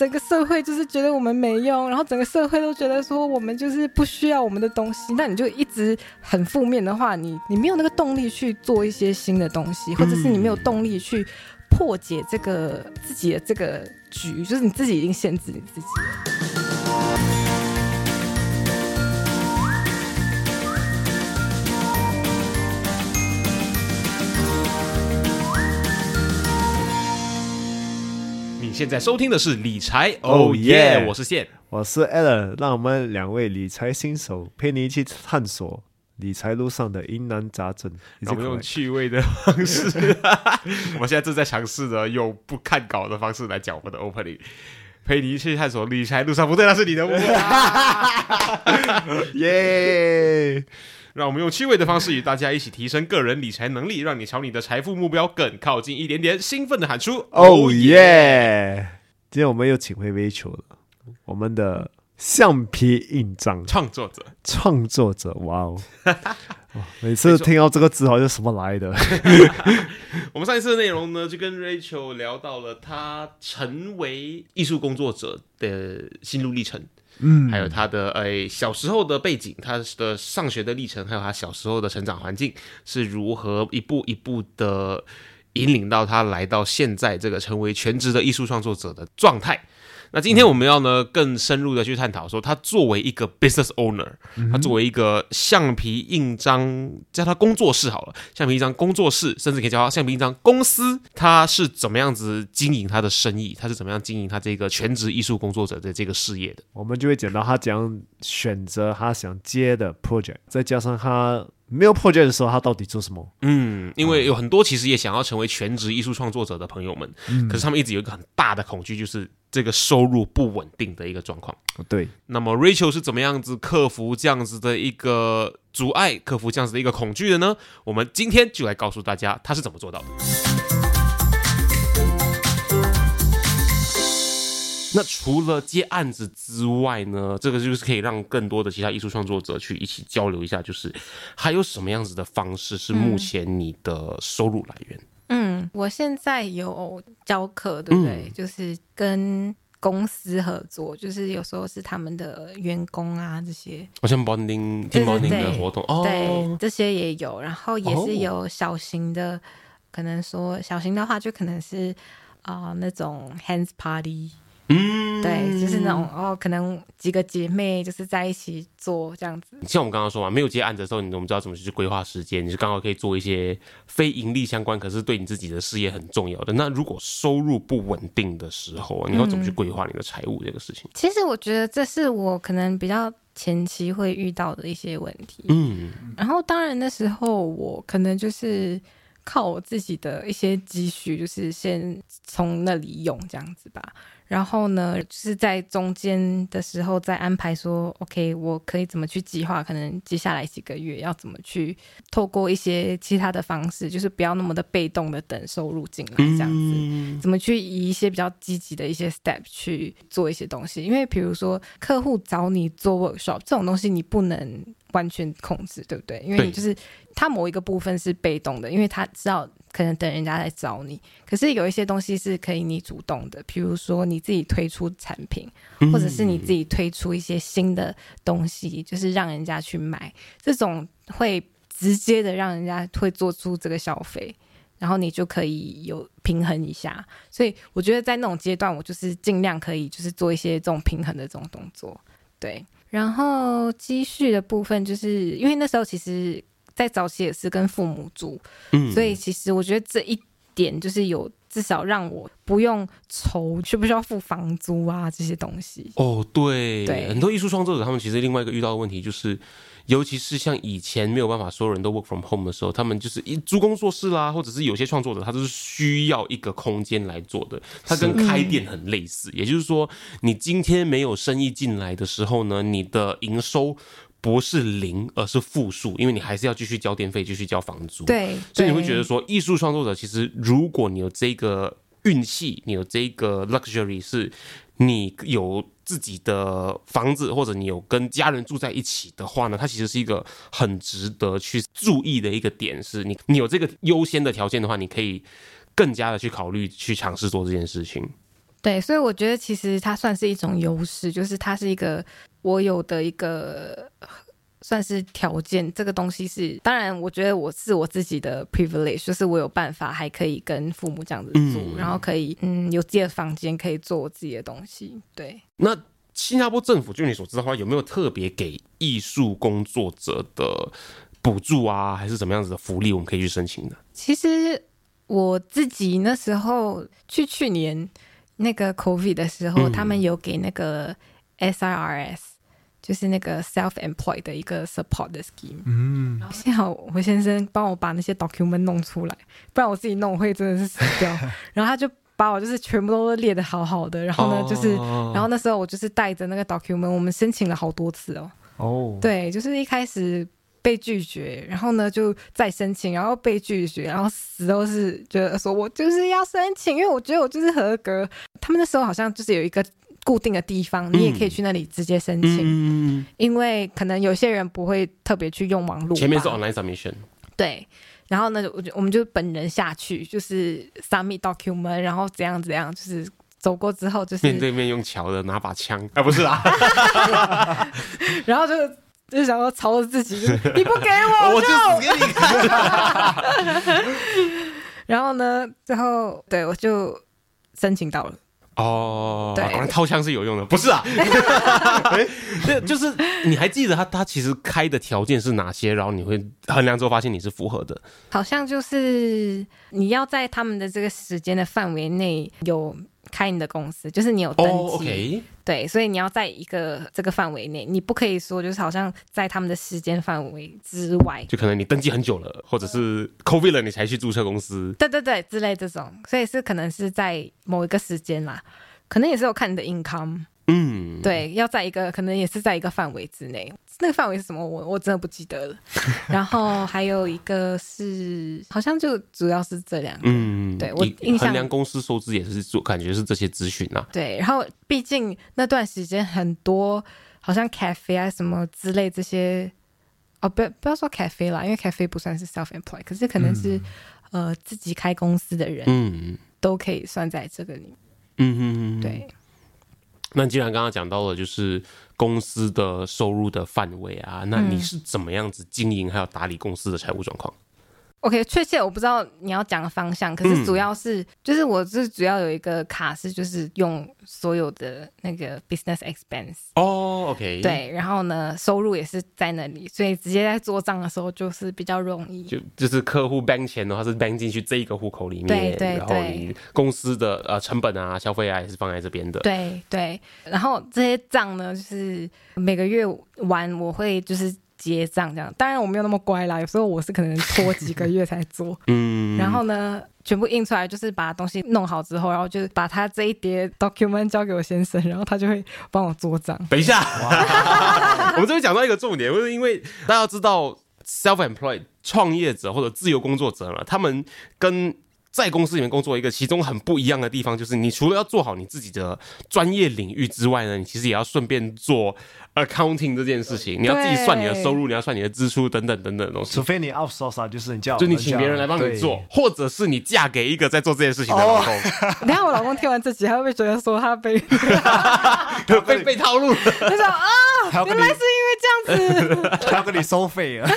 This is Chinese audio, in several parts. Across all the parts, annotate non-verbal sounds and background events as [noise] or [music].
整个社会就是觉得我们没用，然后整个社会都觉得说我们就是不需要我们的东西，那你就一直很负面的话，你你没有那个动力去做一些新的东西，或者是你没有动力去破解这个自己的这个局，就是你自己已经限制你自己了。你现在收听的是理财 Oh 哦耶 yeah 我是线。我是 Allen，让我们两位理财新手陪你一起探索理财路上的疑难杂症。让我们用趣味的方式，[laughs] 我们现在正在尝试着用不看稿的方式来讲我们的 opening，陪你一起探索理财路上不对，那是你的误会。[laughs] 耶！让我们用趣味的方式与大家一起提升个人理财能力，让你朝你的财富目标更靠近一点点。兴奋的喊出哦耶！今天我们又请回 Rachel 了，我们的橡皮印章创作者，创作者，哇哦！哇 [laughs] 每次听到这个字，好像什么来的？[laughs] 我们上一次的内容呢，就跟 Rachel 聊到了他成为艺术工作者的心路历程，嗯，还有他的哎、小时候的背景，他的上学的历程，还有他小时候的成长环境是如何一步一步的引领到他来到现在这个成为全职的艺术创作者的状态。那今天我们要呢更深入的去探讨说，他作为一个 business owner，、他作为一个橡皮印章，叫他工作室好了，橡皮印章工作室，甚至可以叫他橡皮印章公司，他是怎么样子经营他的生意，他是怎么样经营他这个全职艺术工作者的这个事业的。我们就会讲到他怎样选择他想接的 project，再加上他没有 project 的时候，他到底做什么？嗯，因为有很多其实也想要成为全职艺术创作者的朋友们，可是他们一直有一个很大的恐惧，就是这个收入不稳定的一个状况。对，那么 Rachel 是怎么样子克服这样子的一个阻碍，克服这样子的一个恐惧的呢？我们今天就来告诉大家他是怎么做到的。那除了接案子之外呢，这个就是可以让更多的其他艺术创作者去一起交流一下，就是还有什么样子的方式是目前你的收入来源？嗯，我现在有教课，对不对？嗯。就是跟公司合作，就是有时候是他们的员工啊这些，好像 bonding 对 team 对 bonding 的活动。哦，对，这些也有，然后也哦。是有小型的，可能说小型的话，就可能是啊、呃那种 hands party，嗯，对，就是那种哦，可能几个姐妹就是在一起做这样子。像我们刚刚说嘛，没有接案子的时候，你我们知道怎么去规划时间，你是刚好可以做一些非盈利相关，可是对你自己的事业很重要的。那如果收入不稳定的时候啊，你要怎么去规划你的财务这个事情？其实我觉得这是我可能比较前期会遇到的一些问题。嗯，然后当然那时候我可能就是靠我自己的一些积蓄，就是先从那里用这样子吧。然后呢，就是在中间的时候再安排说，OK，我可以怎么去计划？可能接下来几个月要怎么去透过一些其他的方式，就是不要那么的被动的等收入进来这样子。怎么去以一些比较积极的一些 step 去做一些东西？因为比如说客户找你做 workshop 这种东西，你不能完全控制，对不对？因为你就是他某一个部分是被动的，因为他知道可能等人家来找你。可是有一些东西是可以你主动的，比如说你自己推出产品，或者是你自己推出一些新的东西，就是让人家去买，这种会直接的让人家会做出这个消费。然后你就可以有平衡一下，所以我觉得在那种阶段，我就是尽量可以就是做一些这种平衡的这种动作，对。然后积蓄的部分，就是因为那时候其实，在早期也是跟父母住，嗯所以其实我觉得这一点就是有至少让我不用愁需不需要付房租啊这些东西。哦，对，对很多艺术创作者他们其实另外一个遇到的问题就是，尤其是像以前没有办法所有人都 work from home 的时候，他们就是一租工作室啦，或者是有些创作者他都是需要一个空间来做的，它跟开店很类似。也就是说，你今天没有生意进来的时候呢，你的营收。不是零，而是负数，因为你还是要继续交电费，继续交房租。对，所以你会觉得说，艺术创作者其实，如果你有这个运气，你有这个 luxury，是你有自己的房子，或者你有跟家人住在一起的话呢，它其实是一个很值得去注意的一个点，是你你有这个优先的条件的话，你可以更加的去考虑去尝试做这件事情。对，所以我觉得其实它算是一种优势，就是它是一个我有的一个呃算是条件。这个东西是，当然我觉得我是我自己的 privilege，就是我有办法还可以跟父母这样子住，嗯然后可以嗯有自己的房间，可以做我自己的东西。对，那新加坡政府，就你所知道的话，有没有特别给艺术工作者的补助啊，还是怎么样子的福利，我们可以去申请的？其实我自己那时候去去年那个 COVID 的时候，嗯他们有给那个 SIRS，就是那个 self employed 的一个 support 的 scheme。嗯，幸好我先生帮我把那些 document 弄出来，不然我自己弄我会真的是死掉。[laughs] 然后他就把我就是全部都列的好好的，然后呢就是，哦然后那时候我就是带着那个 document，我们申请了好多次哦。哦，对，就是一开始被拒绝，然后呢就再申请，然后被拒绝，然后死都是觉得说我就是要申请，因为我觉得我就是合格。他们那时候好像就是有一个固定的地方，你也可以去那里直接申请，嗯，因为可能有些人不会特别去用网络。前面是 online submission，对。然后呢，我就我们就本人下去，就是 submit document，然后怎样怎样，就是走过之后就是面对面用桥的拿把枪，啊，不是啊，[laughs] 然后就就想要朝着自己，[laughs] 你不给我，我就死 [laughs] 给你看。然后呢，最后对我就申请到了。哦，对果然掏枪是有用的，不是啊？[laughs] 哎这就是你还记得他他其实开的条件是哪些？然后你会衡量之后发现你是符合的。好像就是你要在他们的这个时间的范围内有开你的公司，就是你有登，OK，对，所以你要在一个这个范围内，你不可以说就是好像在他们的时间范围之外，就可能你登记很久了，或者是 COVID 了，你才去注册公司。对对对之类这种，所以是可能是在某一个时间啦，可能也是有看你的 income，嗯，对，要在一个可能也是在一个范围之内，那个范围是什么我我真的不记得了。[laughs] 然后还有一个是好像就主要是这两个。嗯，对我印象衡量公司收支也是做，感觉是这些资讯啊。对，然后毕竟那段时间很多好像 cafe 啊什么之类这些，哦，不要不要说 cafe 啦，因为 cafe 不算是 self employed，可是可能是、呃自己开公司的人、嗯都可以算在这个里面。嗯嗯嗯，。对，那既然刚刚讲到了就是公司的收入的范围啊，那嗯你是怎么样子经营还有打理公司的财务状况？OK，确切我不知道你要讲的方向，可嗯。是主要是、就是我是主要有一个卡是就是用所有的那个 business expense，哦，OK，，对，然后呢收入也是在那里，所以直接在做账的时候就是比较容易。就就是客户 bank 钱的话是 bank 进去这一个户口里面，对对然后公司的呃成本啊、消费啊也是放在这边的。对对，然后这些账呢，就是每个月完我会就是结账这样。当然我没有那么乖啦，有时候我是可能拖几个月才做。嗯，然后呢，全部印出来，就是把东西弄好之后，然后就是把他这一叠 document 交给我先生，然后他就会帮我做账。等一下，[laughs] 我们这边讲到一个重点，就是因为大家知道，self-employed 创业者或者自由工作者呢，他们跟在公司里面工作一个其中很不一样的地方，就是你除了要做好你自己的专业领域之外呢，你其实也要顺便做 accounting 这件事情，你要自己算你的收入，你要算你的支出等等等等的东西除。非你 outsource 啊，就是你叫就你请别人来帮你做，或者是你嫁给一个在做这件事情的老公，[laughs] 等一下我老公听完这集，他会不会觉得说他被 [laughs] 被被套路了。他说啊，原来是因为这样子。[laughs] 他要跟你收费啊。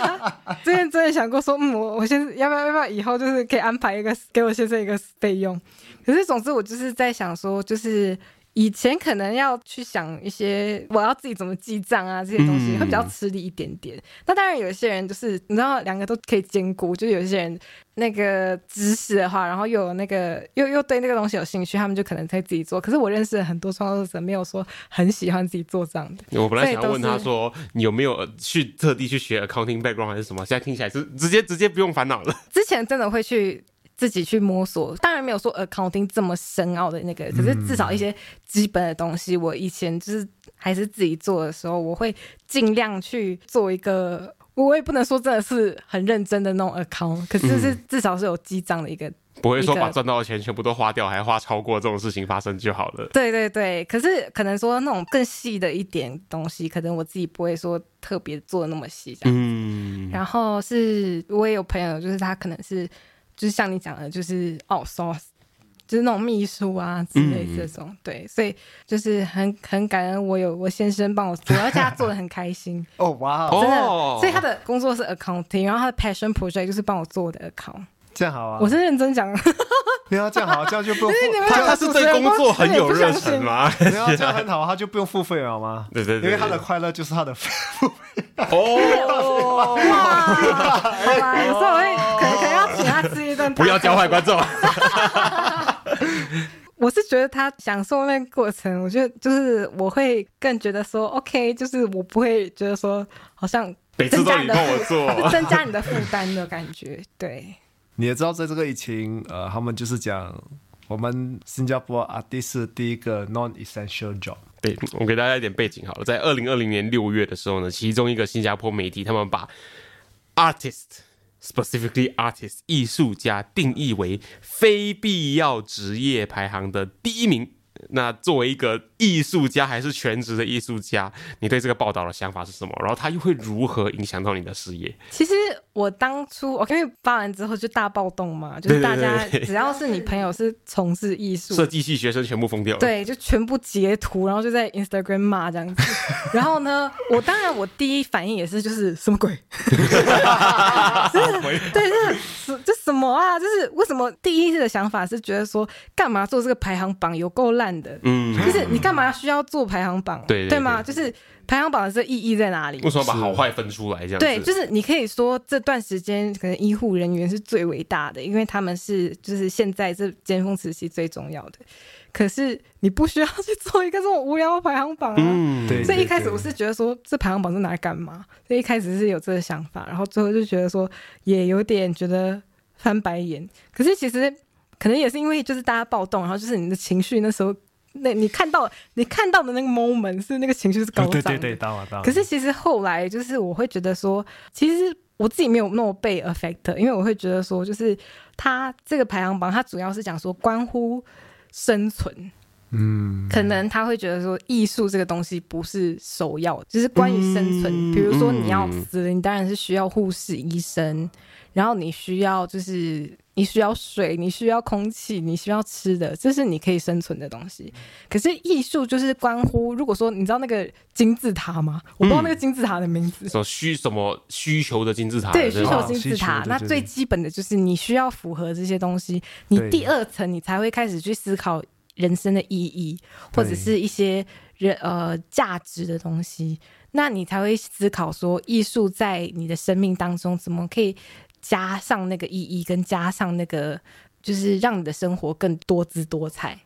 [laughs] 之前真的想过说，嗯，我我先要不要要不要以后就是可以安排一个给我先生一个费用。可是总之我就是在想说，就是以前可能要去想一些我要自己怎么记账啊这些东西，嗯会比较吃力一点点。那当然有一些人就是你知道两个都可以兼顾，就有一些人那个知识的话，然后又有那个又又对那个东西有兴趣，他们就可能可以自己做。可是我认识的很多创作者没有说很喜欢自己做账的。我本来想问他说，你有没有呃去特地去学 accounting background 还是什么？现在听起来是直接直接不用烦恼了。之前真的会去自己去摸索，当然没有说 accounting 这么深奥的那个，可是至少一些基本的东西，我以前就是还是自己做的时候，我会尽量去做一个。我也不能说真的是很认真的那种 account，可是是至少是有记账的一个不会说把赚到的钱全部都花掉，还花超过这种事情发生就好了。对对对，可是可能说那种更细的一点东西，可能我自己不会说特别做的那么细这样。嗯，然后是我也有朋友，就是他可能是就是像你讲的，就是哦 source，就是那种秘书啊之类这种，对，所以就是很很感恩我有我先生帮我做，而且他做的很开心，[laughs] 哦哇哦。真的，所以他的工作是 accounting，然后他的 passion project 就是帮我做我的 account，这样好啊！我是认真讲。的，没有这样好，这样就不用 [laughs] 他他是对工作很有热忱吗？[laughs] 没有这样很好，他就不用付费了吗？对对对，因为他的快乐就是他的哦，哇，好吧，有时候我会可能可能要请他吃一顿，不要教坏观众。[laughs] 我是觉得他享受那个过程，我觉得就是我会更觉得说，OK，就是我不会觉得说好像每次都你增加你的帮我做，[laughs] 增加你的负担的感觉。对，你也知道，在这个疫情，呃，他们就是讲我们新加坡 artist 是第一个 non-essential job。对我给大家一点背景好了，在二零二零年六月的时候呢，其中一个新加坡媒体他们把 artist specifically artist 艺术家定义为非必要职业排行的第一名。那作为一个艺术家，还是全职的艺术家，你对这个报道的想法是什么？然后他又会如何影响到你的事业？其实我当初因为发完之后就大暴动嘛，就是大家只要是你朋友是从事艺术设计系学生全部疯掉了。，对，就全部截图，然后就在 Instagram 骂这样子。[laughs] 然后呢，我当然我第一反应也是就是什么鬼？[laughs] 对，就是这什么啊？就是为什么第一的想法是觉得说，干嘛做这个排行榜有够烂的？嗯，就是你干嘛需要做排行榜？对对对吗？就是排行榜的这意义在哪里？为什么把好坏分出来这样？对，就是你可以说这段时间可能医护人员是最伟大的，因为他们是就是现在这尖峰时期最重要的。可是你不需要去做一个这种无聊的排行榜啊。嗯，对所以一开始我是觉得说这排行榜是拿来干嘛？所以一开始是有这个想法，然后最后就觉得说也有点觉得翻白眼。可是其实可能也是因为就是大家暴动，然后就是你的情绪那时候，那你看到你看到的那个 moment 是那个情绪是高涨。可是其实后来就是我会觉得说，其实我自己没有那么被 affect，因为我会觉得说，就是它这个排行榜，它主要是讲说关乎生存。嗯，可能他会觉得说，艺术这个东西不是首要，就是关于生存。嗯比如说你要死了，你当然是需要护士、医生，然后你需要就是你需要水，你需要空气，你需要吃的，这是你可以生存的东西。可是艺术就是关乎，如果说你知道那个金字塔吗？我不知道那个金字塔的名字。什么需什么需求的金字塔？对，需求金字塔那最基本的就是你需要符合这些东西，你第二层你才会开始去思考人生的意义，或者是一些人呃价值的东西，那你才会思考说艺术在你的生命当中怎么可以加上那个意义，跟加上那个就是让你的生活更多姿多彩，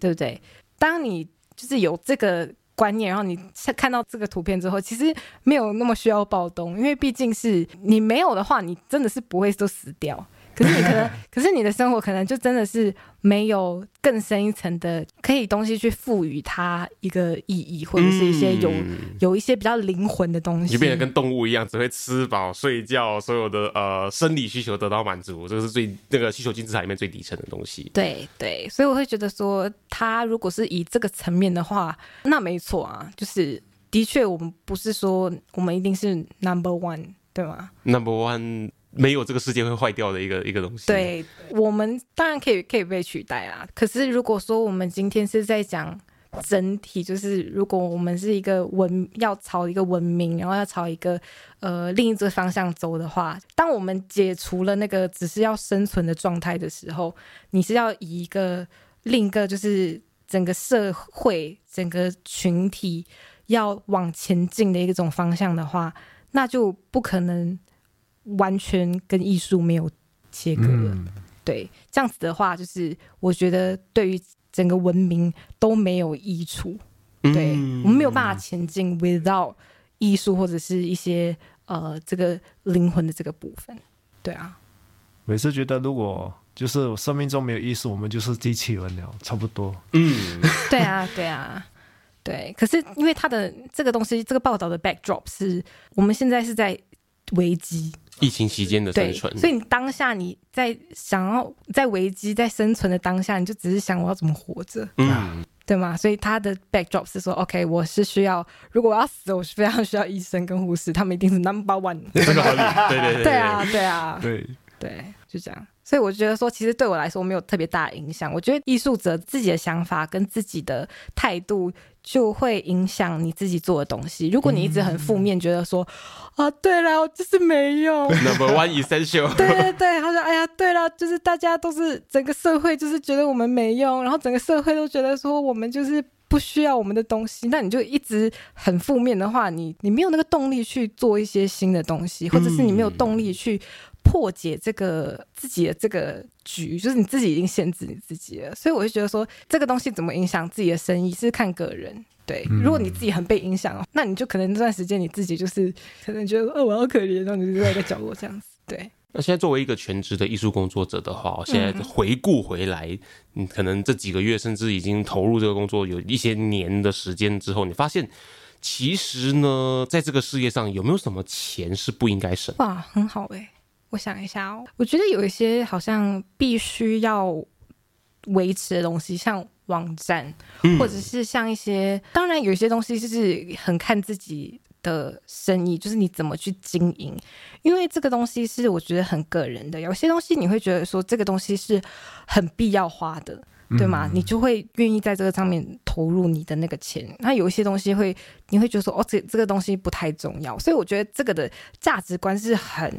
对不对？当你就是有这个观念，然后你看到这个图片之后，其实没有那么需要暴动，因为毕竟是你没有的话，你真的是不会都死掉。可是你可能，[laughs] 可是你的生活可能就真的是没有更深一层的可以东西去赋予它一个意义，或者是一些有、嗯有一些比较灵魂的东西。你就变得跟动物一样，只会吃饱睡觉，所有的呃生理需求得到满足，这个是最那个需求金字塔里面最底层的东西。对对，所以我会觉得说，他如果是以这个层面的话，那没错啊，就是的确，我们不是说我们一定是 number one，对吗？Number one，没有这个世界会坏掉的一个一个东西。，对，我们当然可以可以被取代啊。可是如果说我们今天是在讲整体，就是如果我们是一个文要朝一个文明，然后要朝一个呃另一个方向走的话，当我们解除了那个只是要生存的状态的时候，你是要以一个另一个就是。整个社会、整个群体要往前进的一种方向的话，那就不可能完全跟艺术没有切割了。对，这样子的话，就是我觉得对于整个文明都没有益处。对我们没有办法前进，without 艺术或者是一些呃这个灵魂的这个部分。对啊，每次觉得如果就是生命中没有艺术，我们就是机器人了，差不多。嗯，对啊，对啊，对。可是因为他的这个东西，这个报道的 backdrop 是我们现在是在危机。疫情期间的生，存，所以你当下你在想要在危机在生存的当下，你就只是想我要怎么活着，嗯，对吗？所以他的 backdrop 是说，OK，我是需要，如果我要死，我是非常需要医生跟护士，他们一定是 number one。[laughs] 这个合理，对对对对啊，对啊，对，对，就这样。所以我觉得说，其实对我来说没有特别大的影响。我觉得艺术者自己的想法跟自己的态度就会影响你自己做的东西。如果你一直很负面，觉得说啊，对了，我就是没用。[laughs] Number one essential，对对对，他说：“哎呀，对了，就是大家都是整个社会就是觉得我们没用，然后整个社会都觉得说我们就是不需要我们的东西。那你就一直很负面的话，你你没有那个动力去做一些新的东西，或者是你没有动力去破解这个自己的这个局，就是你自己已经限制你自己了。所以我就觉得说，这个东西怎么影响自己的生意是看个人。”对，如果你自己很被影响，那你就可能这段时间你自己就是可能觉得哦我好可怜，然后你就在一个角落这样子。对，那现在作为一个全职的艺术工作者的话，现在回顾回来，你，可能这几个月甚至已经投入这个工作有一些年的时间之后，你发现其实呢，在这个事业上有没有什么钱是不应该省？哇，很好哎、我想一下哦，我觉得有一些好像必须要维持的东西，像网站，或者是像一些，当然有一些东西就是很看自己的生意，就是你怎么去经营，因为这个东西是我觉得很个人的，有些东西你会觉得说这个东西是很必要花的。对吗？你就会愿意在这个上面投入你的那个钱。那有一些东西会，你会觉得说，哦，这这个东西不太重要。所以我觉得这个的价值观是很、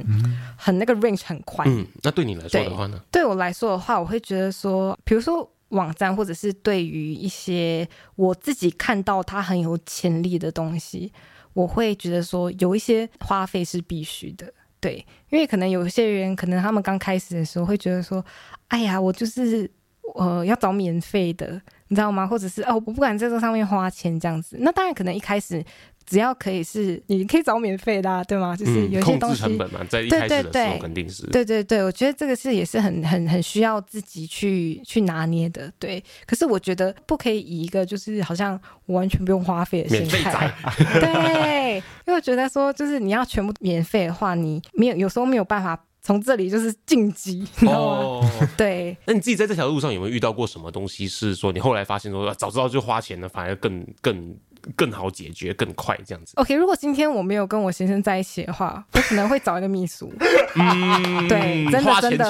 很那个 range 很宽。嗯，那对你来说的话呢？对我来说的话，我会觉得说，比如说网站，或者是对于一些我自己看到它很有潜力的东西，我会觉得说，有一些花费是必须的。对，因为可能有些人，可能他们刚开始的时候会觉得说，哎呀，我就是。呃，要找免费的，你知道吗？或者是哦，我不敢在这上面花钱这样子。那当然，可能一开始只要可以是，你可以找免费的、啊，对吗？就是有一些东西，制成本嘛，在一开始的时对对对候肯定是。对对对，我觉得这个是也是很很很需要自己去去拿捏的。对，可是我觉得不可以以一个就是好像我完全不用花费的心态。对，因为我觉得说就是你要全部免费的话，你没有有时候没有办法从这里就是晋级，你知道吗？哦，[laughs] 对，那你自己在这条路上有没有遇到过什么东西？是说你后来发现说，啊早知道就花钱了，反而更更更好解决，更快这样子？OK，如果今天我没有跟我先生在一起的话，我可能会找一个秘书。[laughs] 嗯，对真的花钱真的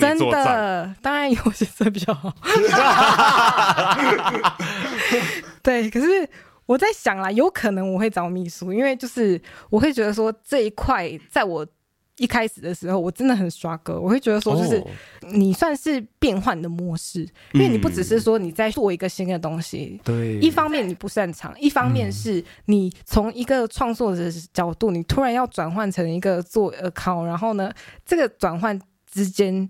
真。的，当然有先生比较好。[laughs] 对，可是我在想啦，有可能我会找秘书，因为就是我会觉得说这一块在我。一开始的时候，我真的很刷歌，我会觉得说，就是哦。你算是变换的模式，因为你不只是说你在做一个新的东西，对，一方面你不擅长，一方面是你从一个创作者的角度，你突然要转换成一个做 account，然后呢，这个转换之间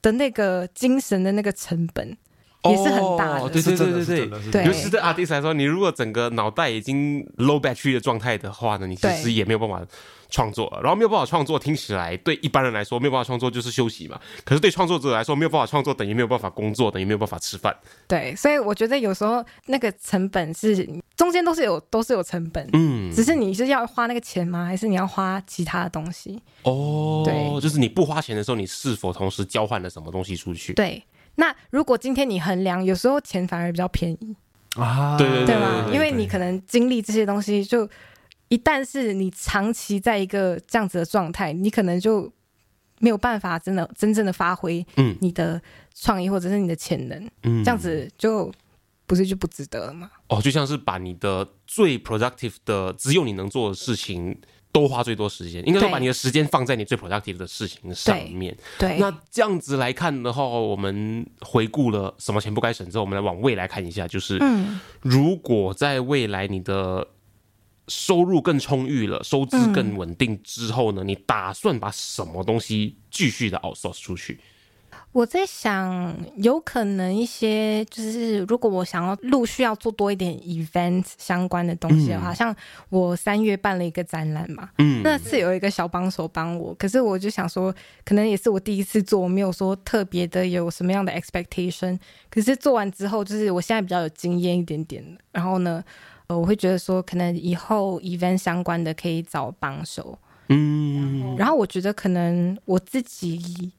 的那个精神的那个成本也是很大的。哦对对对对。对尤其是对 artist 来说，你如果整个脑袋已经 low battery 的状态的话呢，你其实也没有办法创作，然后没有办法创作，听起来对一般人来说没有办法创作就是休息嘛。可是对创作者来说，没有办法创作等于没有办法工作，等于没有办法吃饭。对，所以我觉得有时候那个成本是中间都是有都是有成本，嗯，只是你是要花那个钱吗？还是你要花其他的东西？哦，对就是你不花钱的时候，你是否同时交换了什么东西出去？对。那如果今天你衡量，有时候钱反而比较便宜，啊，对对对吗？对因为你可能经历这些东西，就一旦是你长期在一个这样子的状态，你可能就没有办法真的真正的发挥嗯你的创意或者是你的潜能，嗯这样子就不是就不值得了吗？哦，就像是把你的最 productive 的只有你能做的事情。都花最多时间，应该说把你的时间放在你最 productive 的事情上面。对，那这样子来看的话，我们回顾了什么钱不该省之后，我们来往未来看一下，就是嗯如果在未来你的收入更充裕了，收支更稳定之后呢，你打算把什么东西继续的 outsource 出去？我在想，有可能一些就是，如果我想要陆续要做多一点 event 相关的东西的话，像我三月办了一个展览嘛，嗯，那是有一个小帮手帮我，可是我就想说，可能也是我第一次做，我没有说特别的有什么样的 expectation。可是做完之后，就是我现在比较有经验一点点，然后呢，呃，我会觉得说，可能以后 event 相关的可以找帮手。嗯，然后我觉得可能我自己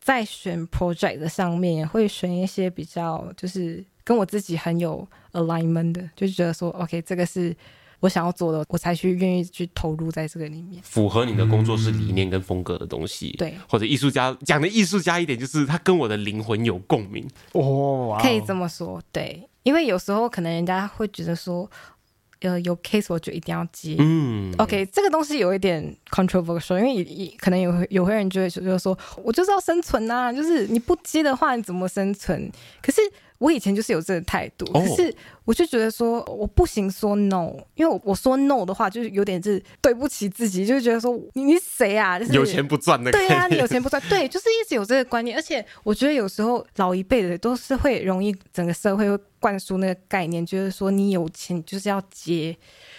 在选 project 的上面，也会选一些比较就是跟我自己很有 alignment 的，就觉得说 OK，这个是我想要做的，我才去愿意去投入在这个里面。符合你的工作室理念跟风格的东西，对，或者艺术家讲的艺术家一点，就是他跟我的灵魂有共鸣。哦可以这么说，对，因为有时候可能人家会觉得说，呃，有 case 我就一定要接。嗯 OK，这个东西有一点 controversial，因为可能有有些人就会就是说，我就是要生存呐、就是你不接的话，你怎么生存？可是我以前就是有这个态度，哦可是我就觉得说我不行说 no，因为我我说 no 的话，就是有点是对不起自己，就是觉得说你你谁啊？就是有钱不赚的概对念，啊，你有钱不赚，对，就是一直有这个观念，而且我觉得有时候老一辈的都是会容易整个社会会灌输那个概念，就是说你有钱就是要接。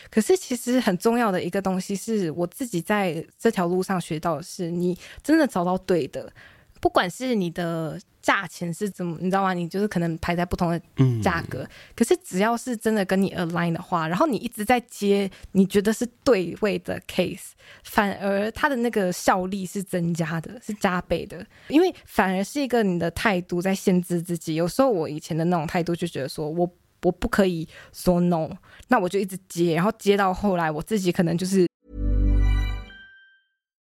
可是其实很重要的一个东西是我自己在这条路上学到的是，你真的找到对的，不管是你的价钱是怎么，你知道吗？你就是可能排在不同的嗯价格，可是只要是真的跟你 align 的话，然后你一直在接你觉得是对位的 case，反而它的那个效力是增加的，是加倍的，因为反而是一个你的态度在限制自己。有时候我以前的那种态度就觉得说我。我不可以说 no，那我就一直接，然后接到后来，我自己可能就是。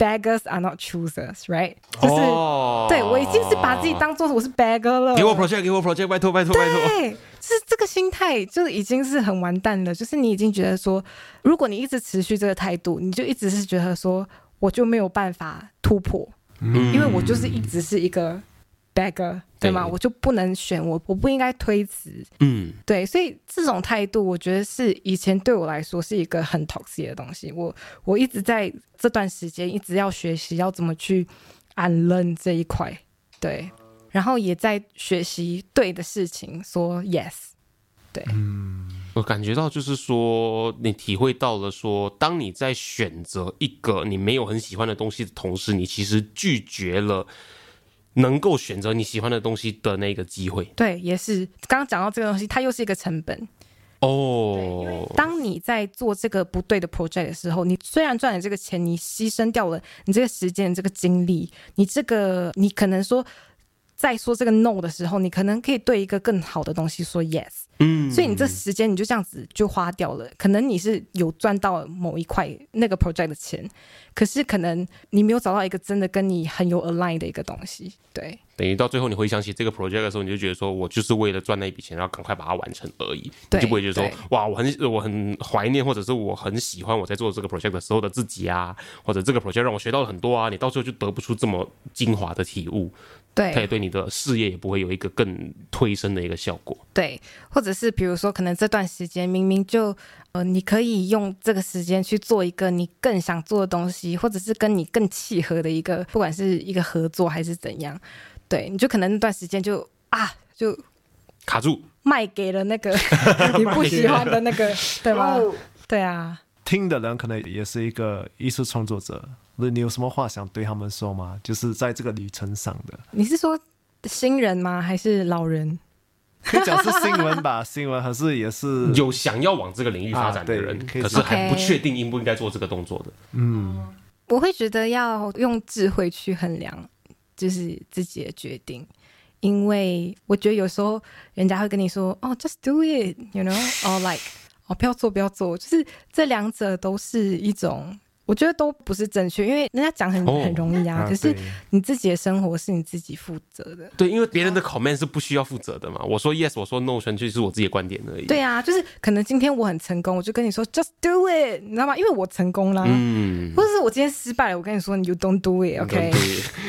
，beggars are not choosers，right？就是、哦对我已经是把自己当做我是 beggar 了。给我 project，给我 project，拜托拜托拜托。对，就是这个心态，就是已经是很完蛋了。就是你已经觉得说，如果你一直持续这个态度，你就一直是觉得说，我就没有办法突破，嗯因为我就是一直是一个 beggar，对吗？我就不能选，我我不应该推辞。嗯对，所以这种态度，我觉得是以前对我来说是一个很 toxic 的东西。我我一直在这段时间一直要学习要怎么去 unlearn 这一块，对，然后也在学习对的事情说 yes，对，嗯我感觉到就是说，你体会到了说，当你在选择一个你没有很喜欢的东西的同时，你其实拒绝了能够选择你喜欢的东西的那个机会。对，也是刚刚讲到这个东西，它又是一个成本。哦，当你在做这个不对的 project 的时候，你虽然赚了这个钱，你牺牲掉了你这个时间、这个精力，你这个你可能说在说这个 no 的时候，你可能可以对一个更好的东西说 yes，嗯，所以你这时间你就这样子就花掉了。可能你是有赚到某一块那个 project 的钱，可是可能你没有找到一个真的跟你很有 align 的一个东西。对，等于到最后你回想起这个 project 的时候，你就觉得说我就是为了赚那一笔钱，然后赶快把它完成而已，你对就不会觉得说哇，我很我很怀念，或者是我很喜欢我在做这个 project 的时候的自己啊，或者这个 project 让我学到了很多啊，你到最后就得不出这么精华的体悟，它也对对你的事业也不会有一个更推升的一个效果。对，或者是比如说，可能这段时间明明就呃，你可以用这个时间去做一个你更想做的东西，或者是跟你更契合的一个，不管是一个合作还是怎样，对，你就可能那段时间就啊，就卡住，卖给了那个 [laughs] 你不喜欢的那个，对吗？对啊，听的人可能也是一个艺术创作者，你有什么话想对他们说吗？就是在这个旅程上的，你是说新人吗？还是老人？可以讲是新闻吧，[laughs] 新闻还是也是有想要往这个领域发展的人，啊可可是还不确定应不应该做这个动作的。嗯我会觉得要用智慧去衡量，就是自己的决定，因为我觉得有时候人家会跟你说，哦，just do it，you know，or like，哦，不要做，不要做，就是这两者都是一种，我觉得都不是正确，因为人家讲很哦很容易啊，啊可是你自己的生活是你自己负责的。对，因为别人的 comment 是不需要负责的嘛。我说 yes，我说 no，纯粹是我自己的观点而已。对啊，就是可能今天我很成功，我就跟你说 just do it，你知道吗？因为我成功啦，嗯，或者是我今天失败了，我跟你说 you don't do it，OK，、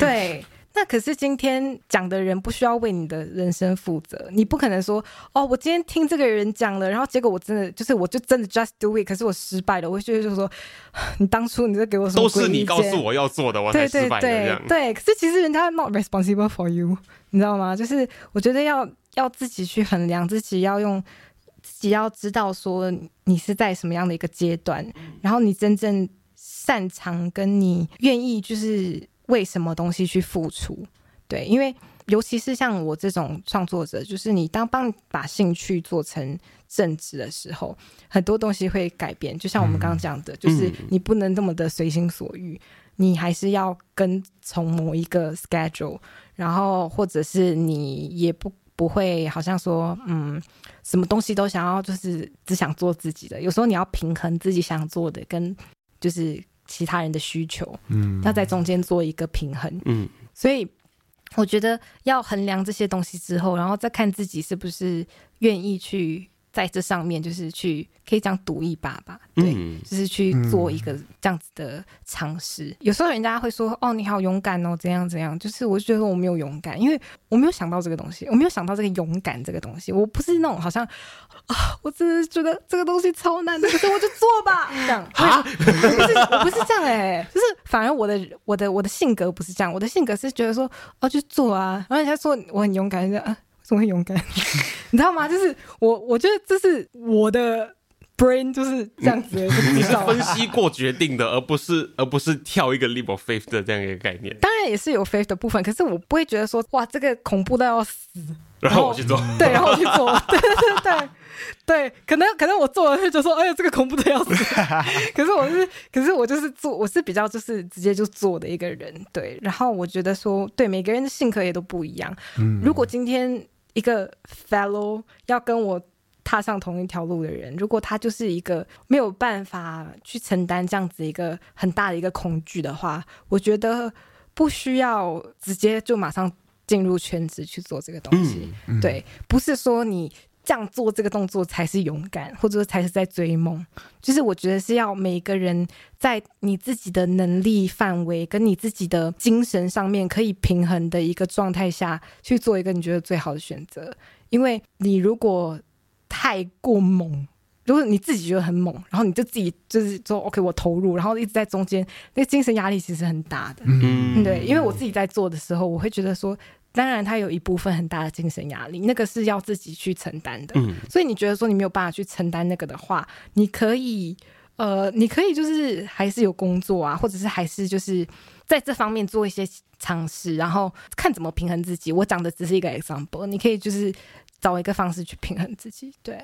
对对，那可是今天讲的人不需要为你的人生负责，你不可能说哦，我今天听这个人讲了，然后结果我真的就是我就真的 just do it，可是我失败了，我就就说 [sighs] 你当初你在给我什么都是你告诉我要做的，我才对对失败的这样。对对，可是其实人家 not responsible for you，你知道吗？就是我觉得要要自己去衡量，自己要用自己要知道说你是在什么样的一个阶段，然后你真正擅长跟你愿意就是为什么东西去付出。对，因为尤其是像我这种创作者，就是你当帮把兴趣做成正职的时候，很多东西会改变。就像我们刚刚讲的，就是你不能这么的随心所欲，你还是要跟从某一个 schedule，然后或者是你也不不会好像说，嗯，什么东西都想要，就是只想做自己的。有时候你要平衡自己想做的跟就是其他人的需求，嗯，要在中间做一个平衡。嗯，所以我觉得要衡量这些东西之后，然后再看自己是不是愿意去在这上面，就是去可以这样赌一把吧。对，嗯就是去做一个这样子的尝试。有时候人家会说：“哦，你好勇敢哦，怎样怎样。”就是我就觉得我没有勇敢，因为我没有想到这个东西，我没有想到这个勇敢这个东西。我不是那种好像啊，我真的是觉得这个东西超难的，可是我就做吧，这样。不是我不是这样哎、就是反而我的我的我的性格不是这样，我的性格是觉得说哦就做啊，然后人家说我很勇敢，就啊怎么会勇敢？[laughs] 你知道吗？就是我我觉得这是我的 brain 就是这样子你是分析过决定的，而不是而不是跳一个 leap of faith 的这样一个概念，当然也是有 faith 的部分，可是我不会觉得说哇这个恐怖到要死，然后我去做。对，然后我去做，[laughs] 对对对可能可能我做了就觉得说，哎呀，这个恐怖的要死。[laughs] 可是我是，可是我就是做，我是比较就是直接就做的一个人，对。然后我觉得说，对每个人的性格也都不一样。如果今天一个 fellow 要跟我踏上同一条路的人，如果他就是一个没有办法去承担这样子一个很大的一个恐惧的话，我觉得不需要直接就马上进入圈子去做这个东西。对，不是说你这样做这个动作才是勇敢，或者说才是在追梦。就是我觉得是要每个人在你自己的能力范围跟你自己的精神上面可以平衡的一个状态下去做一个你觉得最好的选择。因为你如果太过猛。如果你自己觉得很猛，然后你就自己就是说 OK，我投入，然后一直在中间，那个精神压力其实很大的。嗯，对，因为我自己在做的时候，我会觉得说，当然他有一部分很大的精神压力，那个是要自己去承担的。嗯所以你觉得说你没有办法去承担那个的话，你可以，呃，你可以就是还是有工作啊，或者是还是就是在这方面做一些尝试，然后看怎么平衡自己。我讲的只是一个 example，你可以就是找一个方式去平衡自己。对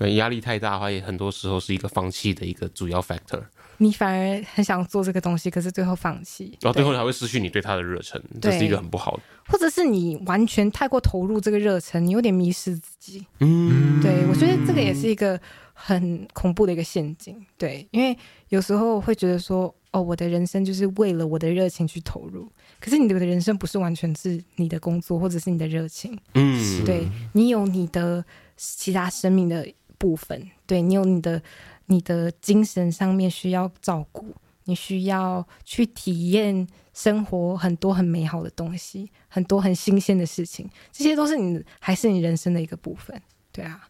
对，压力太大的话，也很多时候是一个放弃的一个主要 factor，你反而很想做这个东西，可是最后放弃，对然后最后还会失去你对它的热忱，这是一个很不好的。或者是你完全太过投入这个热忱，你有点迷失自己。嗯，对，我觉得这个也是一个很恐怖的一个陷阱。对，因为有时候会觉得说，哦，我的人生就是为了我的热情去投入。可是你的人生不是完全是你的工作或者是你的热情，嗯，对你有你的其他生命的部分，对你有你的你的精神上面需要照顾，你需要去体验生活很多很美好的东西，很多很新鲜的事情，这些都是你还是你人生的一个部分，对啊。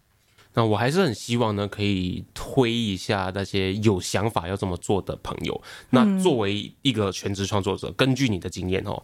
那我还是很希望呢，可以推一下那些有想法要这么做的朋友。那作为一个全职创作者，根据你的经验哦，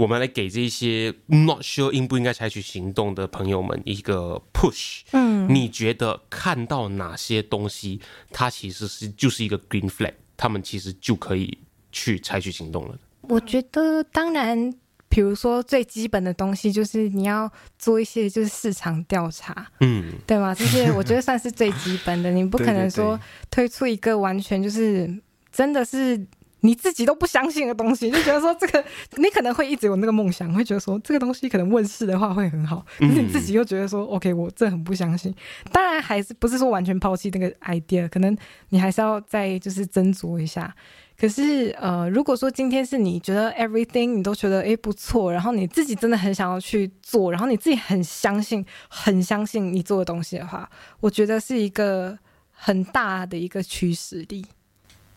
我们来给这些 not sure 应不应该采取行动的朋友们一个 push。嗯，你觉得看到哪些东西，它其实是就是一个 green flag，他们其实就可以去采取行动了？我觉得，当然。比如说最基本的东西就是你要做一些就是市场调查，嗯，对吗？这些我觉得算是最基本的。你不可能 [laughs] 说推出一个完全就是真的是你自己都不相信的东西，就觉得说这个 [laughs] 你可能会一直有那个梦想，会觉得说这个东西可能问世的话会很好，你自己又觉得说 OK，我这很不相信。当然还是不是说完全抛弃那个 idea，可能你还是要再就是斟酌一下。可是，呃，如果说今天是你觉得 everything 你都觉得诶不错，然后你自己真的很想要去做，然后你自己很相信、很相信你做的东西的话，我觉得是一个很大的一个驱使力。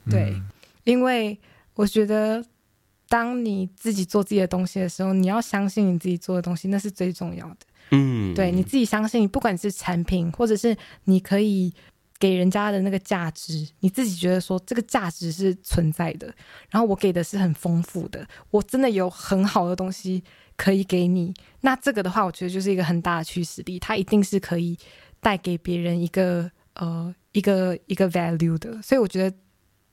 对，因为我觉得当你自己做自己的东西的时候，你要相信你自己做的东西，那是最重要的。嗯，对，你自己相信，不管是产品，或者是你可以。给人家的那个价值，你自己觉得说这个价值是存在的，然后我给的是很丰富的，我真的有很好的东西可以给你。那这个的话，我觉得就是一个很大的驱使力，它一定是可以带给别人一个呃一个一个 value 的。所以我觉得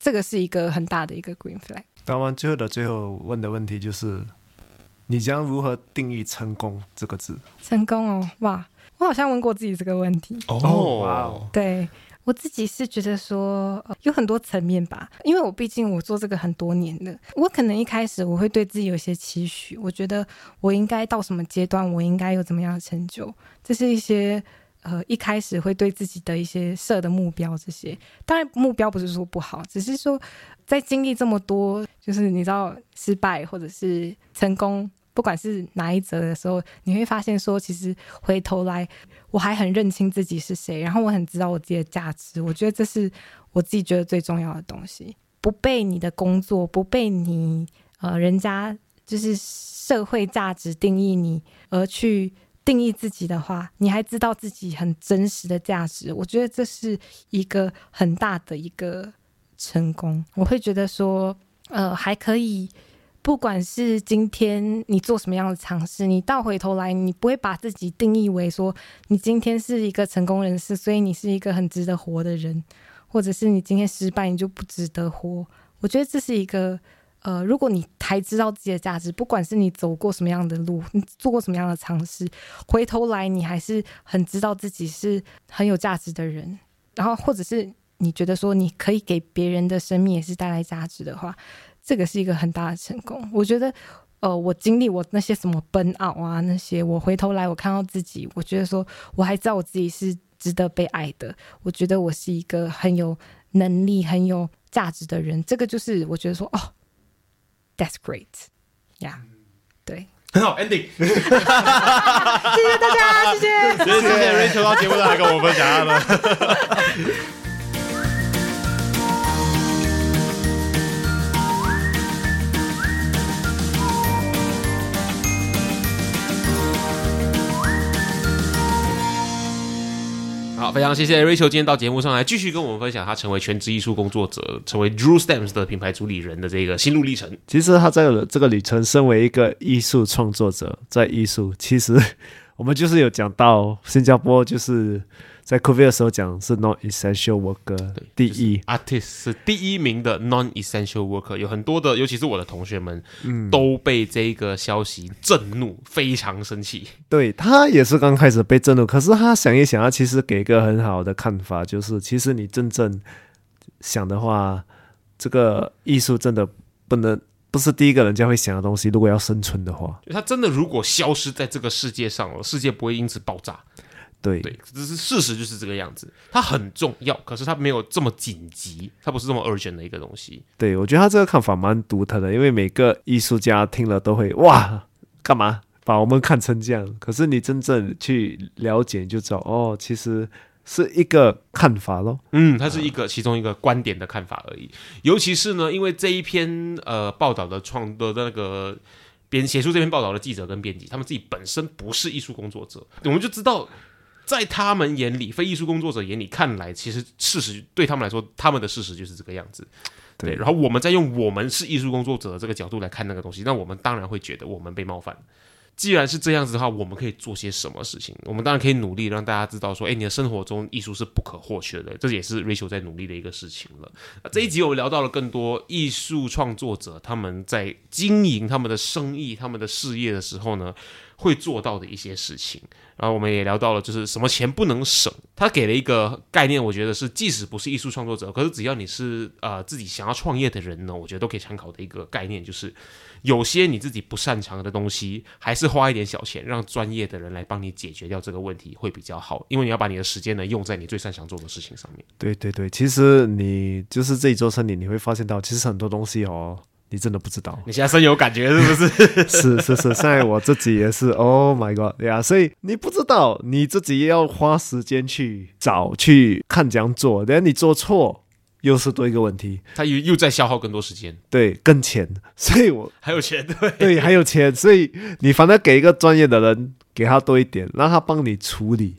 这个是一个很大的一个 green flag。当完最后的最后问的问题就是，你将如何定义成功这个字？成功哦，哇，我好像问过自己这个问题哦，哇哦，对。我自己是觉得说有很多层面吧，因为我毕竟我做这个很多年了，我可能一开始我会对自己有一些期许，我觉得我应该到什么阶段，我应该有怎么样的成就，这是一些呃一开始会对自己的一些设的目标。这些当然目标不是说不好，只是说在经历这么多，就是你知道失败或者是成功。不管是哪一则的时候，你会发现说，其实回头来，我还很认清自己是谁，然后我很知道我自己的价值。我觉得这是我自己觉得最重要的东西。不被你的工作，不被你呃人家就是社会价值定义你，而去定义自己的话，你还知道自己很真实的价值。我觉得这是一个很大的一个成功。我会觉得说，呃，还可以。不管是今天你做什么样的尝试，你倒回头来，你不会把自己定义为说你今天是一个成功人士，所以你是一个很值得活的人，或者是你今天失败你就不值得活。我觉得这是一个呃，如果你还知道自己的价值，不管是你走过什么样的路，你做过什么样的尝试，回头来你还是很知道自己是很有价值的人，然后或者是你觉得说你可以给别人的生命也是带来价值的话。这个是一个很大的成功，我觉得，呃，我经历我那些什么奔傲啊，那些我回头来我看到自己，我觉得说我还知道我自己是值得被爱的，我觉得我是一个很有能力、很有价值的人，这个就是我觉得说哦，That's great，呀，对，很好，Ending，[laughs] [laughs] 谢谢大家，谢谢，谢谢 Rachel 到节目上来跟我分享了。好，非常谢谢 Rachel 今天到节目上来，继续跟我们分享他成为全职艺术工作者，成为 Drew Stamps 的品牌主理人的这个心路历程。其实他在这个旅程，身为一个艺术创作者，在艺术，其实我们就是有讲到新加坡就是。在 COVID 的时候讲是 non-essential worker，第一 artist 是第一名的 non-essential worker，有很多的，尤其是我的同学们，都被这个消息震怒，非常生气。对他也是刚开始被震怒，可是他想一想，他其实给一个很好的看法，就是其实你真正想的话，这个艺术真的不能不是第一个人家会想的东西。如果要生存的话，他真的如果消失在这个世界上了，世界不会因此爆炸。对对，只是事实就是这个样子。它很重要，可是它没有这么紧急，它不是这么 urgent 的一个东西。对，我觉得他这个看法蛮独特的，因为每个艺术家听了都会哇，干嘛把我们看成这样？可是你真正去了解，就知道哦，其实是一个看法咯。嗯，它是一个其中一个观点的看法而已。尤其是呢，因为这一篇呃报道的创的那个编写出这篇报道的记者跟编辑，他们自己本身不是艺术工作者，我们就知道。在他们眼里，非艺术工作者眼里看来，其实事实对他们来说，他们的事实就是这个样子。对，然后我们再用我们是艺术工作者的这个角度来看那个东西，那我们当然会觉得我们被冒犯。既然是这样子的话，我们可以做些什么事情？我们当然可以努力让大家知道说，哎，你的生活中艺术是不可或缺的，这也是 Rachel 在努力的一个事情了。这一集我们聊到了更多艺术创作者他们在经营他们的生意、他们的事业的时候呢，会做到的一些事情。然后我们也聊到了，就是什么钱不能省。他给了一个概念，我觉得是即使不是艺术创作者，可是只要你是呃自己想要创业的人呢，我觉得都可以参考的一个概念，就是有些你自己不擅长的东西，还是花一点小钱，让专业的人来帮你解决掉这个问题会比较好。因为你要把你的时间呢用在你最擅长做的事情上面。对对对，其实你就是这一做生意，你会发现到其实很多东西哦。你真的不知道，你现在深有感觉是不是？[laughs] 是是是，现在我自己也是。Oh my god，对啊，所以你不知道，你自己要花时间去找、去看怎样做，等下你做错又是多一个问题，他又又在消耗更多时间，对，更钱。[laughs] 所以我还有钱，对。[laughs] 对，还有钱，所以你反正给一个专业的人，给他多一点，让他帮你处理。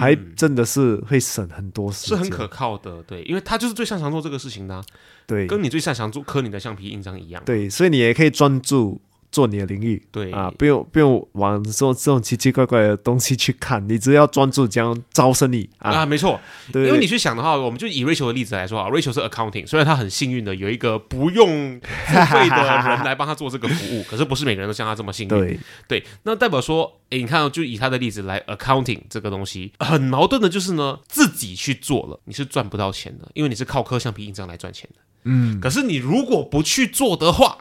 还真的是会省很多时间，是很可靠的，对，因为他就是最擅长做这个事情的，对，跟你最擅长做刻你的橡皮印章一样，对，所以你也可以专注。做你的领域，对。啊，不用不用往这种这种奇奇怪怪的东西去看，你只要专注将招生意啊，没错，对，因为你去想的话，我们就以 Rachel 的例子来说啊，Rachel 是 accounting，虽然他很幸运的有一个不用付费的人来帮他做这个服务，[laughs] 可是不是每个人都像他这么幸运，对。对，那代表说，哎，你看，就以他的例子来 accounting 这个东西，很矛盾的就是呢，自己去做了，你是赚不到钱的，因为你是靠刻橡皮印章来赚钱的，嗯，可是你如果不去做的话，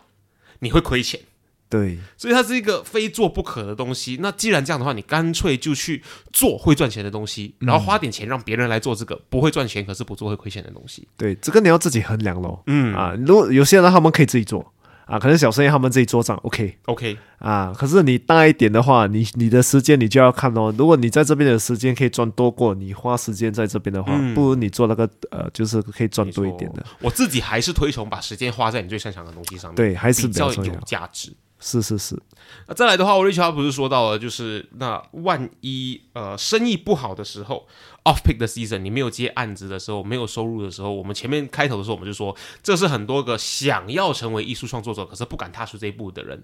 你会亏钱。对，所以它是一个非做不可的东西。那既然这样的话，你干脆就去做会赚钱的东西，然后花点钱让别人来做这个不会赚钱，可是不做会亏钱的东西。对，这个你要自己衡量咯。嗯啊，如果有些人他们可以自己做啊，可能小生意他们自己做账，OK OK 啊。可是你大一点的话，你你的时间你就要看哦。如果你在这边的时间可以赚多过你花时间在这边的话，不如你做那个呃，就是可以赚多一点的。我自己还是推崇把时间花在你最擅长的东西上面，对，还是比较有价值。是是是，那再来的话，我瑞秋他不是说到了，就是那万一呃生意不好的时候。Off pick 的 season，你没有接案子的时候，没有收入的时候，我们前面开头的时候，我们就说，这是很多个想要成为艺术创作者，可是不敢踏出这一步的人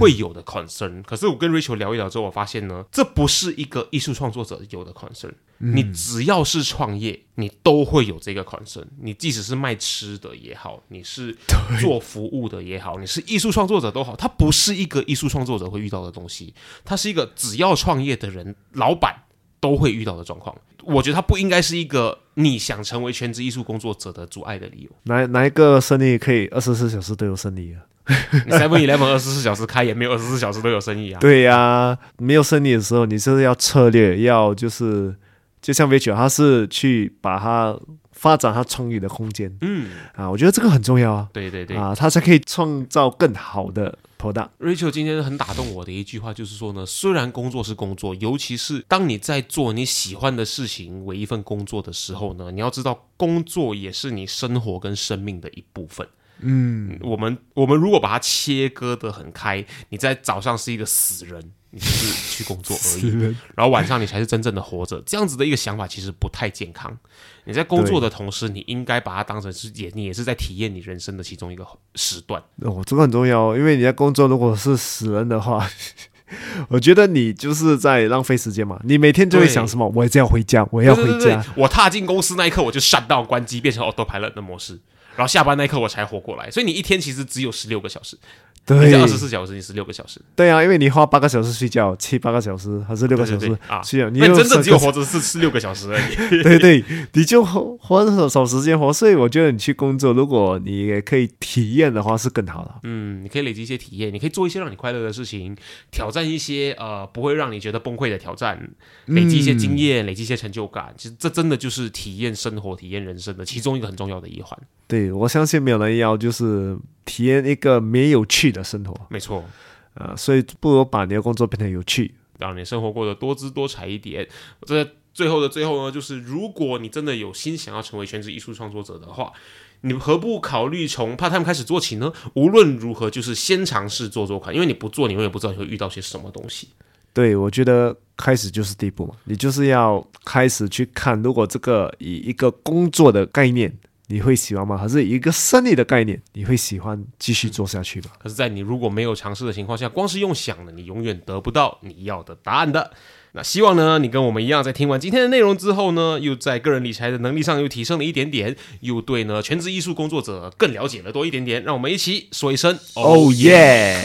会有的 concern。可是我跟 Rachel 聊一聊之后，我发现呢，这不是一个艺术创作者有的 concern。你只要是创业，你都会有这个 concern。你即使是卖吃的也好，你是 [laughs] 做服务的也好，你是艺术创作者都好，它不是一个艺术创作者会遇到的东西，它是一个只要创业的人，老板。都会遇到的状况，我觉得它不应该是一个你想成为全职艺术工作者的阻碍的理由。[laughs] 哪哪一个生意可以二十四小时都有生意啊？[laughs] 你 Seven Eleven 二十四小时开也没有二十四小时都有生意啊？对呀，没有生意的时候，你就是要策略，要就是就像 v i c h 他是去把它发展它充裕的空间。嗯啊，我觉得这个很重要啊。对对对啊，他才可以创造更好的。Rachel 今天很打动我的一句话就是说呢，虽然工作是工作，尤其是当你在做你喜欢的事情为一份工作的时候呢，你要知道工作也是你生活跟生命的一部分。嗯，我们我们如果把它切割的很开，你在早上是一个死人。你是去工作而已，然后晚上你才是真正的活着。这样子的一个想法其实不太健康。你在工作的同时，你应该把它当成是也你也是在体验你人生的其中一个时段。哦，这个很重要，因为你在工作如果是死人的话，[laughs] 我觉得你就是在浪费时间嘛。你每天就会想什么？我要回家，我要回家。我踏进公司那一刻，我就闪到关机，变成 auto pilot 的模式。然后下班那一刻我才活过来。所以你一天其实只有十六个小时。对二十四小时你是六个小时，对啊，因为你花八个小时睡觉，七八个小时还是六个小时啊，睡觉，你真正只有活着是是六个小时而已。[laughs] 对对，你就花花少少时间活，所以我觉得你去工作，如果你也可以体验的话，是更好的。嗯，你可以累积一些体验，你可以做一些让你快乐的事情，挑战一些呃不会让你觉得崩溃的挑战，累积一些经验，累积一些成就感。其实这真的就是体验生活、体验人生的其中一个很重要的一环。对我相信没有人要就是体验一个没有趣的生活没错，呃、所以不如把你的工作变得有趣。让你生活过得多姿多彩一点。这最后的最后呢，就是如果你真的有心想要成为全职艺术创作者的话，你何不考虑从 part time 开始做起呢？无论如何，就是先尝试做做看，因为你不做，你永远不知道你会遇到些什么东西。对，我觉得开始就是第一步嘛，你就是要开始去看，如果这个以一个工作的概念，你会喜欢吗？还是一个生意的概念，你会喜欢继续做下去吗？可是，在你如果没有尝试的情况下，光是用想的，你永远得不到你要的答案的。那希望呢，你跟我们一样，在听完今天的内容之后呢，又在个人理财的能力上又提升了一点点，又对呢全职艺术工作者更了解了多一点点。让我们一起说一声哦耶！